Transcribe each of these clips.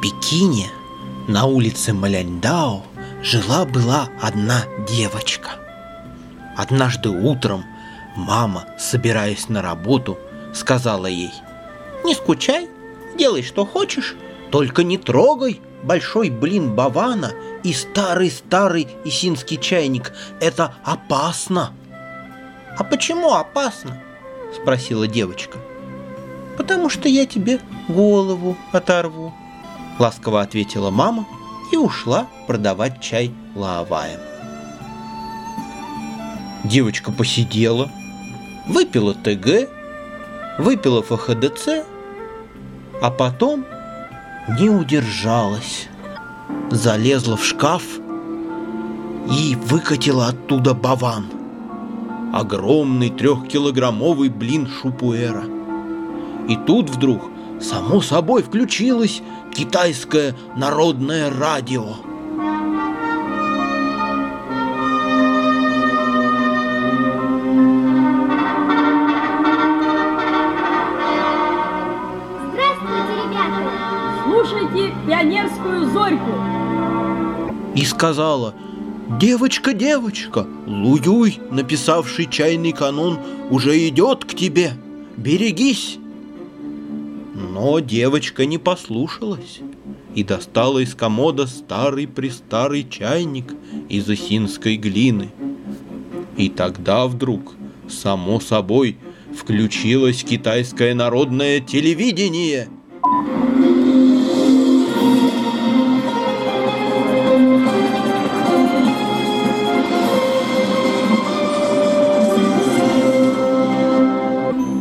Пекине на улице Маляньдао жила-была одна девочка. Однажды утром мама, собираясь на работу, сказала ей «Не скучай, делай что хочешь, только не трогай большой блин Бавана и старый-старый исинский чайник. Это опасно!» «А почему опасно?» – спросила девочка. «Потому что я тебе голову оторву», – ласково ответила мама и ушла продавать чай лаоваем. Девочка посидела, выпила ТГ, выпила ФХДЦ, а потом не удержалась, залезла в шкаф и выкатила оттуда баван. Огромный трехкилограммовый блин шупуэра. И тут вдруг, само собой, включилось китайское народное радио. Здравствуйте, ребята! Слушайте пионерскую зорьку. И сказала, «Девочка, девочка, Луюй, написавший чайный канон, уже идет к тебе, берегись!» Но девочка не послушалась и достала из комода старый-престарый чайник из осинской глины. И тогда вдруг, само собой, включилось китайское народное телевидение.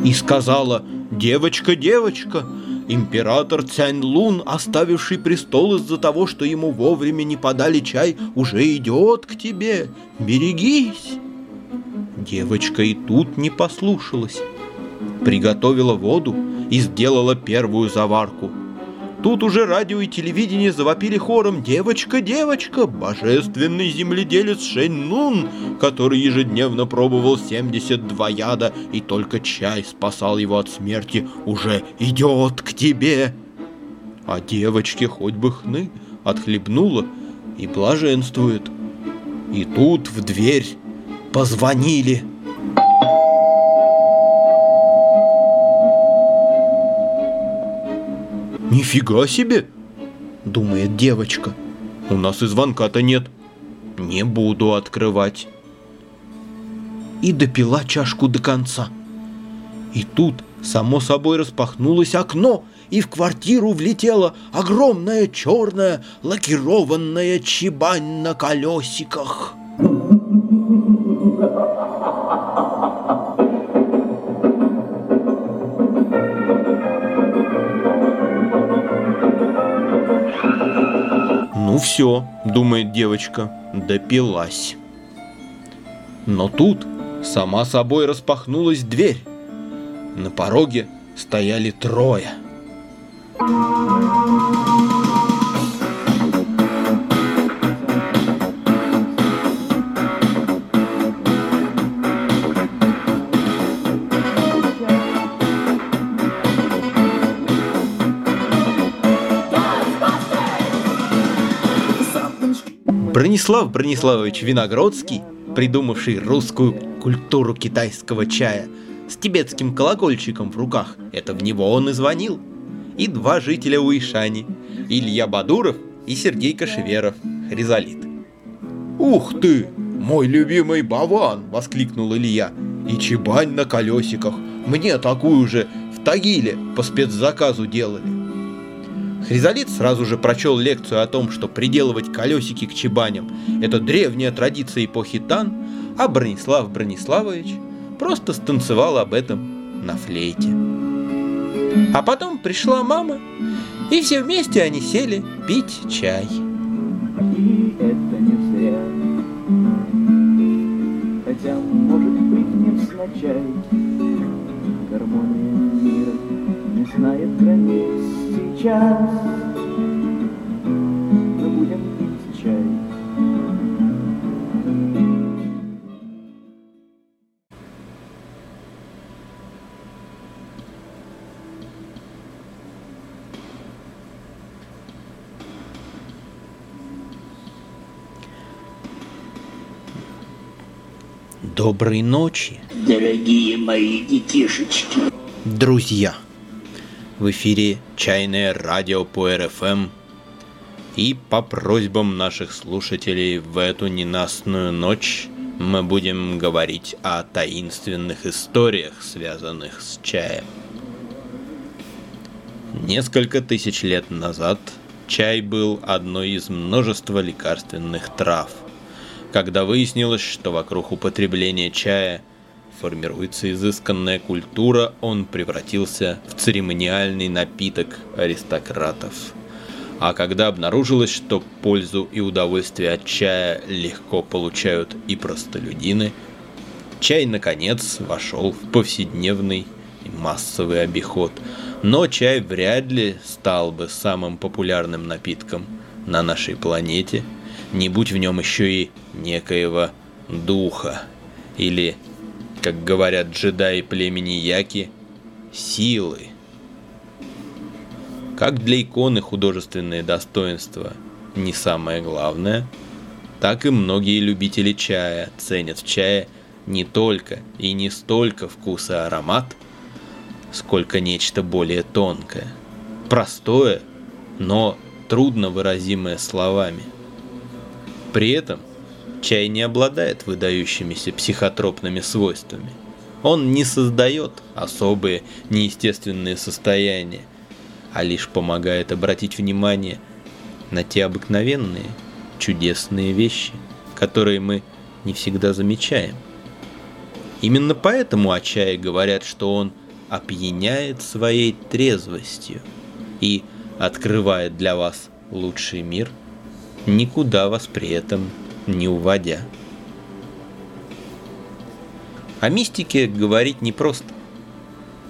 И сказала, девочка, девочка, император Цянь Лун, оставивший престол из-за того, что ему вовремя не подали чай, уже идет к тебе, берегись. Девочка и тут не послушалась. Приготовила воду и сделала первую заварку. Тут уже радио и телевидение завопили хором «Девочка, девочка, божественный земледелец Шэньнун, который ежедневно пробовал 72 яда и только чай спасал его от смерти, уже идет к тебе!» А девочке хоть бы хны отхлебнула и блаженствует. И тут в дверь позвонили. «Нифига себе!» — думает девочка. «У нас и звонка-то нет. Не буду открывать». И допила чашку до конца. И тут, само собой, распахнулось окно, и в квартиру влетела огромная черная лакированная чебань на колесиках. Ну все, думает девочка, допилась. Но тут сама собой распахнулась дверь. На пороге стояли трое. Бронислав Брониславович Виногродский, придумавший русскую культуру китайского чая, с тибетским колокольчиком в руках, это в него он и звонил. И два жителя Уишани, Илья Бадуров и Сергей Кашеверов, Хризалит. «Ух ты, мой любимый Баван!» — воскликнул Илья. «И чебань на колесиках! Мне такую же в Тагиле по спецзаказу делали!» Хризалит сразу же прочел лекцию о том, что приделывать колесики к чебаням – это древняя традиция эпохи Тан, а Бронислав Брониславович просто станцевал об этом на флейте. А потом пришла мама, и все вместе они сели пить чай. Хотя, может быть, не всначай Гармония мира не знает границ сейчас мы будем пить чай. Доброй ночи, дорогие мои детишечки. Друзья. В эфире чайное радио по РФМ. И по просьбам наших слушателей в эту ненастную ночь мы будем говорить о таинственных историях, связанных с чаем. Несколько тысяч лет назад чай был одной из множества лекарственных трав. Когда выяснилось, что вокруг употребления чая формируется изысканная культура, он превратился в церемониальный напиток аристократов. А когда обнаружилось, что пользу и удовольствие от чая легко получают и простолюдины, чай, наконец, вошел в повседневный и массовый обиход. Но чай вряд ли стал бы самым популярным напитком на нашей планете, не будь в нем еще и некоего духа, или, как говорят джедаи племени Яки, силы. Как для иконы художественные достоинства не самое главное, так и многие любители чая ценят в чае не только и не столько вкус и аромат, сколько нечто более тонкое, простое, но трудно выразимое словами. При этом чай не обладает выдающимися психотропными свойствами. Он не создает особые неестественные состояния, а лишь помогает обратить внимание на те обыкновенные, чудесные вещи, которые мы не всегда замечаем. Именно поэтому о чае говорят, что он опьяняет своей трезвостью и открывает для вас лучший мир, никуда вас при этом не уводя. О мистике говорить непросто.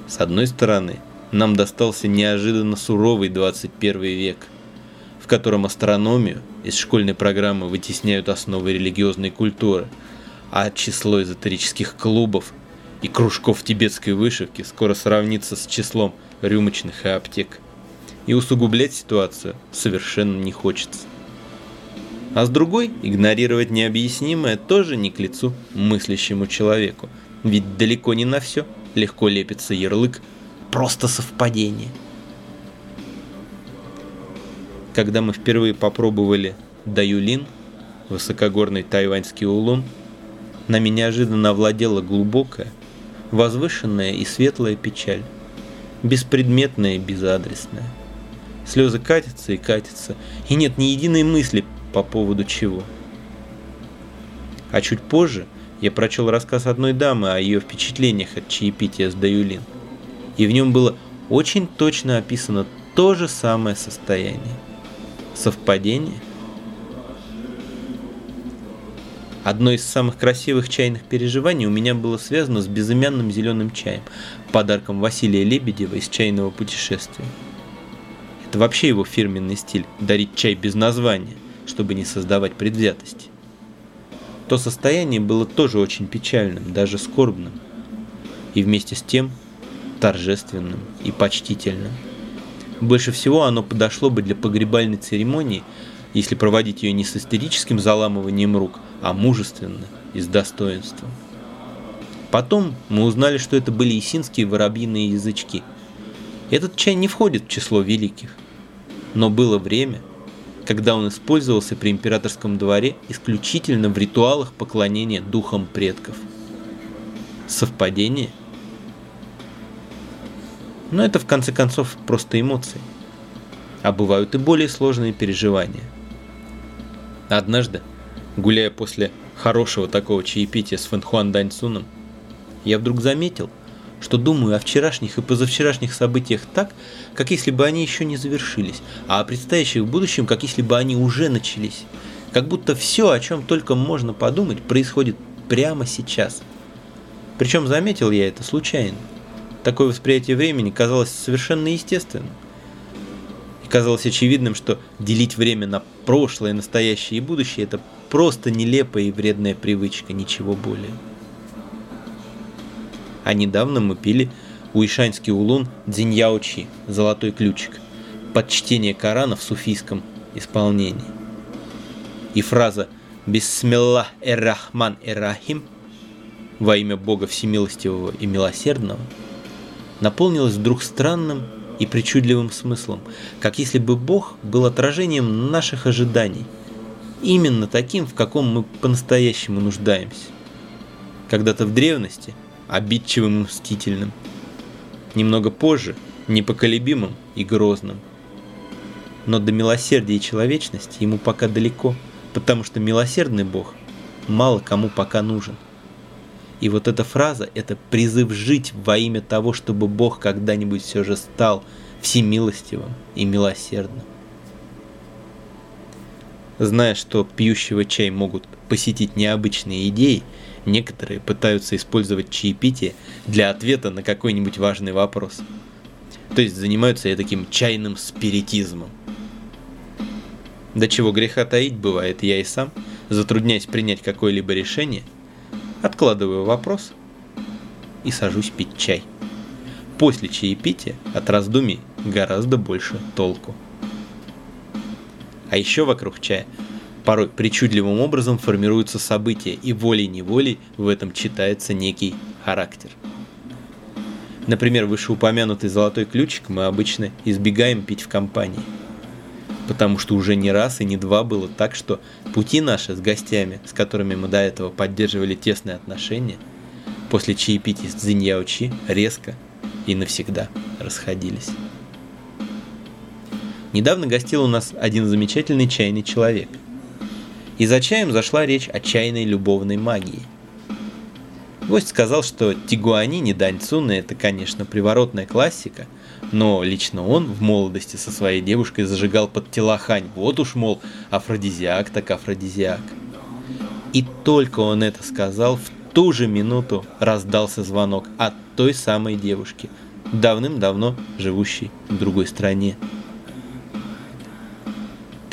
С одной стороны, нам достался неожиданно суровый 21 век, в котором астрономию из школьной программы вытесняют основы религиозной культуры, а число эзотерических клубов и кружков тибетской вышивки скоро сравнится с числом рюмочных и аптек. И усугублять ситуацию совершенно не хочется. А с другой, игнорировать необъяснимое тоже не к лицу мыслящему человеку. Ведь далеко не на все легко лепится ярлык «просто совпадение». Когда мы впервые попробовали даюлин, высокогорный тайваньский улун, нами неожиданно овладела глубокая, возвышенная и светлая печаль, беспредметная и безадресная. Слезы катятся и катятся, и нет ни единой мысли по поводу чего. А чуть позже я прочел рассказ одной дамы о ее впечатлениях от чаепития с Даюлин. И в нем было очень точно описано то же самое состояние. Совпадение? Одно из самых красивых чайных переживаний у меня было связано с безымянным зеленым чаем, подарком Василия Лебедева из чайного путешествия. Это вообще его фирменный стиль – дарить чай без названия, чтобы не создавать предвзятости. То состояние было тоже очень печальным, даже скорбным. И вместе с тем торжественным и почтительным. Больше всего оно подошло бы для погребальной церемонии, если проводить ее не с истерическим заламыванием рук, а мужественно и с достоинством. Потом мы узнали, что это были исинские воробьиные язычки. Этот чай не входит в число великих. Но было время, когда он использовался при императорском дворе исключительно в ритуалах поклонения духам предков. Совпадение? Но это в конце концов просто эмоции. А бывают и более сложные переживания. Однажды, гуляя после хорошего такого чаепития с Фэнхуан Даньсуном, я вдруг заметил, что думаю о вчерашних и позавчерашних событиях так, как если бы они еще не завершились, а о предстоящих в будущем, как если бы они уже начались. Как будто все, о чем только можно подумать, происходит прямо сейчас. Причем заметил я это случайно. Такое восприятие времени казалось совершенно естественным. И казалось очевидным, что делить время на прошлое, настоящее и будущее – это просто нелепая и вредная привычка, ничего более. А недавно мы пили уишанский улун Дзиньяучи «Золотой ключик» под чтение Корана в суфийском исполнении. И фраза «Бисмилlah эр-Рахман эр-Рахим» во имя Бога Всемилостивого и Милосердного, наполнилось вдруг странным и причудливым смыслом, как если бы Бог был отражением наших ожиданий, именно таким, в каком мы по-настоящему нуждаемся. Когда-то в древности обидчивым и мстительным, немного позже непоколебимым и грозным. Но до милосердия и человечности ему пока далеко, потому что милосердный Бог мало кому пока нужен. И вот эта фраза – это призыв жить во имя того, чтобы Бог когда-нибудь все же стал всемилостивым и милосердным. Зная, что пьющего чай могут посетить необычные идеи, некоторые пытаются использовать чаепитие для ответа на какой-нибудь важный вопрос. То есть занимаются я таким чайным спиритизмом. До чего греха таить бывает я и сам, затрудняясь принять какое-либо решение – откладываю вопрос и сажусь пить чай. После чаепития от раздумий гораздо больше толку. А еще вокруг чая порой причудливым образом формируются события, и волей-неволей в этом читается некий характер. Например, вышеупомянутый золотой ключик мы обычно избегаем пить в компании – потому что уже не раз и не два было так, что пути наши с гостями, с которыми мы до этого поддерживали тесные отношения, после чаепития с Цзиньяочи резко и навсегда расходились. Недавно гостил у нас один замечательный чайный человек. И за чаем зашла речь о чайной любовной магии. Гость сказал, что Тигуани не Дань Цуна – это, конечно, приворотная классика – но лично он в молодости со своей девушкой зажигал под телохань. Вот уж, мол, афродизиак так афродизиак. И только он это сказал, в ту же минуту раздался звонок от той самой девушки, давным-давно живущей в другой стране.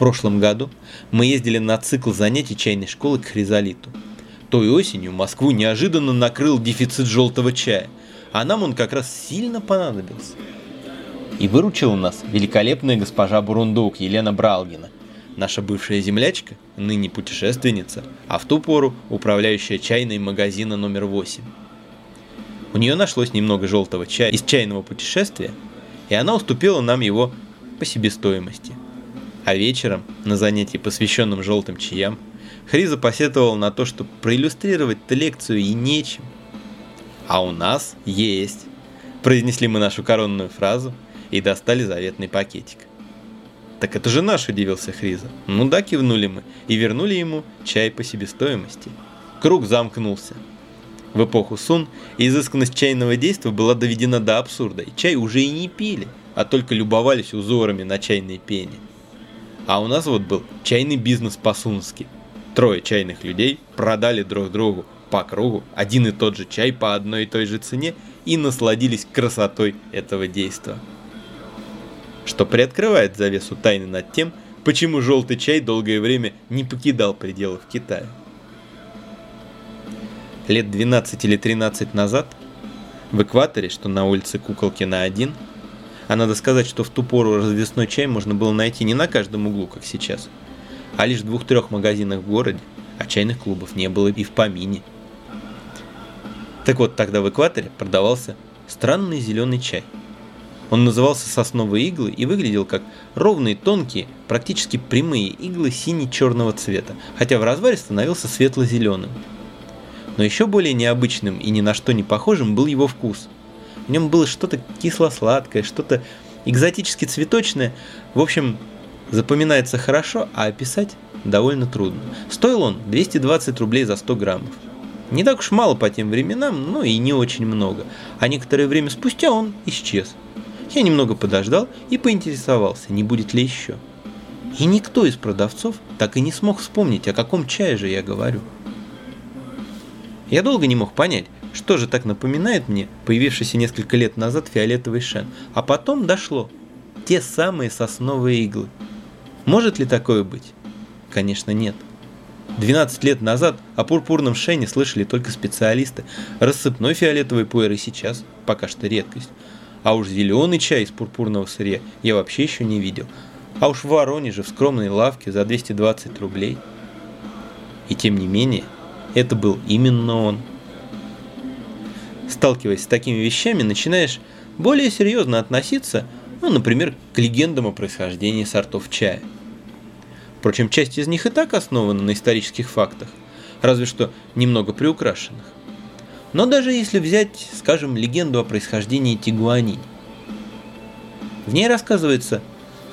Прошлом году мы ездили на цикл занятий чайной школы к Хризолиту. Той осенью Москву неожиданно накрыл дефицит желтого чая, а нам он как раз сильно понадобился – и выручила нас великолепная госпожа Бурундук Елена Бралгина, наша бывшая землячка, ныне путешественница, а в ту пору управляющая чайной магазина номер 8. У нее нашлось немного желтого чая из чайного путешествия, и она уступила нам его по себестоимости. А вечером, на занятии, посвященном желтым чаям, Хриза посетовал на то, что проиллюстрировать-то лекцию и нечем. «А у нас есть!» Произнесли мы нашу коронную фразу – и достали заветный пакетик. «Так это же наш», – удивился Хриза. «Ну да», – кивнули мы и вернули ему чай по себестоимости. Круг замкнулся. В эпоху Сун изысканность чайного действия была доведена до абсурда, и чай уже и не пили, а только любовались узорами на чайной пене. А у нас вот был чайный бизнес по-сунски. Трое чайных людей продали друг другу по кругу один и тот же чай по одной и той же цене и насладились красотой этого действия что приоткрывает завесу тайны над тем, почему желтый чай долгое время не покидал пределов Китая. Лет 12 или 13 назад в экваторе, что на улице Куколкина 1, а надо сказать, что в ту пору развесной чай можно было найти не на каждом углу, как сейчас, а лишь в двух-трех магазинах в городе, а чайных клубов не было и в помине. Так вот, тогда в экваторе продавался странный зеленый чай – он назывался сосновые иглы и выглядел как ровные, тонкие, практически прямые иглы сине-черного цвета, хотя в разваре становился светло-зеленым. Но еще более необычным и ни на что не похожим был его вкус. В нем было что-то кисло-сладкое, что-то экзотически цветочное. В общем, запоминается хорошо, а описать довольно трудно. Стоил он 220 рублей за 100 граммов. Не так уж мало по тем временам, но и не очень много. А некоторое время спустя он исчез. Я немного подождал и поинтересовался, не будет ли еще. И никто из продавцов так и не смог вспомнить, о каком чае же я говорю. Я долго не мог понять, что же так напоминает мне появившийся несколько лет назад фиолетовый шен, а потом дошло. Те самые сосновые иглы. Может ли такое быть? Конечно, нет. 12 лет назад о пурпурном шене слышали только специалисты. Рассыпной фиолетовый пуэр и сейчас пока что редкость. А уж зеленый чай из пурпурного сырья я вообще еще не видел. А уж в Воронеже в скромной лавке за 220 рублей. И тем не менее, это был именно он. Сталкиваясь с такими вещами, начинаешь более серьезно относиться, ну, например, к легендам о происхождении сортов чая. Впрочем, часть из них и так основана на исторических фактах, разве что немного приукрашенных. Но даже если взять, скажем, легенду о происхождении тигуанинь, в ней рассказывается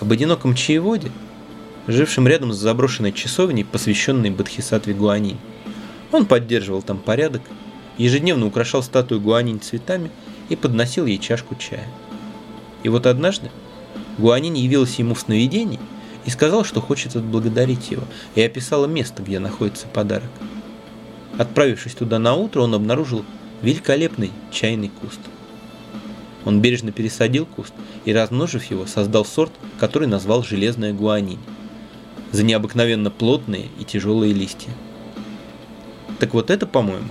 об одиноком чаеводе, жившем рядом с заброшенной часовней, посвященной Бодхисаттве Гуанинь. Он поддерживал там порядок, ежедневно украшал статую Гуанинь цветами и подносил ей чашку чая. И вот однажды Гуанинь явилась ему в сновидении и сказал, что хочет отблагодарить его, и описала место, где находится подарок. Отправившись туда на утро, он обнаружил великолепный чайный куст. Он бережно пересадил куст и, размножив его, создал сорт, который назвал железная гуанинь, за необыкновенно плотные и тяжелые листья. Так вот это, по-моему,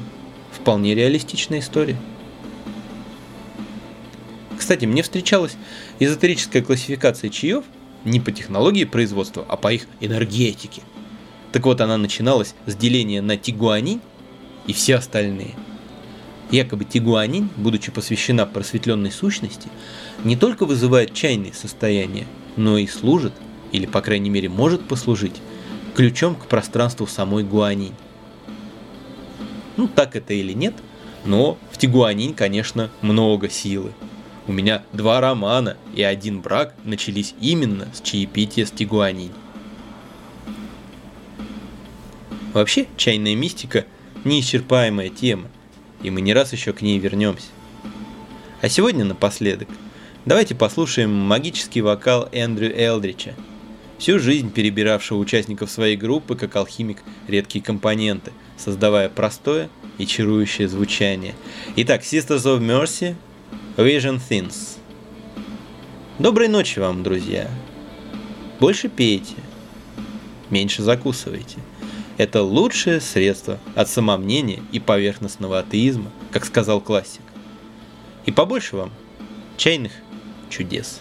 вполне реалистичная история. Кстати, мне встречалась эзотерическая классификация чаев не по технологии производства, а по их энергетике. Так вот, она начиналась с деления на тигуанинь и все остальные. Якобы тигуанинь, будучи посвящена просветленной сущности, не только вызывает чайные состояния, но и служит, или по крайней мере может послужить, ключом к пространству самой гуанинь. Ну так это или нет, но в тигуанинь, конечно, много силы. У меня два романа и один брак начались именно с чаепития с Тигуанинь. Вообще, чайная мистика – неисчерпаемая тема, и мы не раз еще к ней вернемся. А сегодня напоследок давайте послушаем магический вокал Эндрю Элдрича, всю жизнь перебиравшего участников своей группы как алхимик редкие компоненты, создавая простое и чарующее звучание. Итак, Sisters of Mercy – Vision Things. Доброй ночи вам, друзья. Больше пейте, меньше закусывайте. Это лучшее средство от самомнения и поверхностного атеизма, как сказал классик. И побольше вам чайных чудес.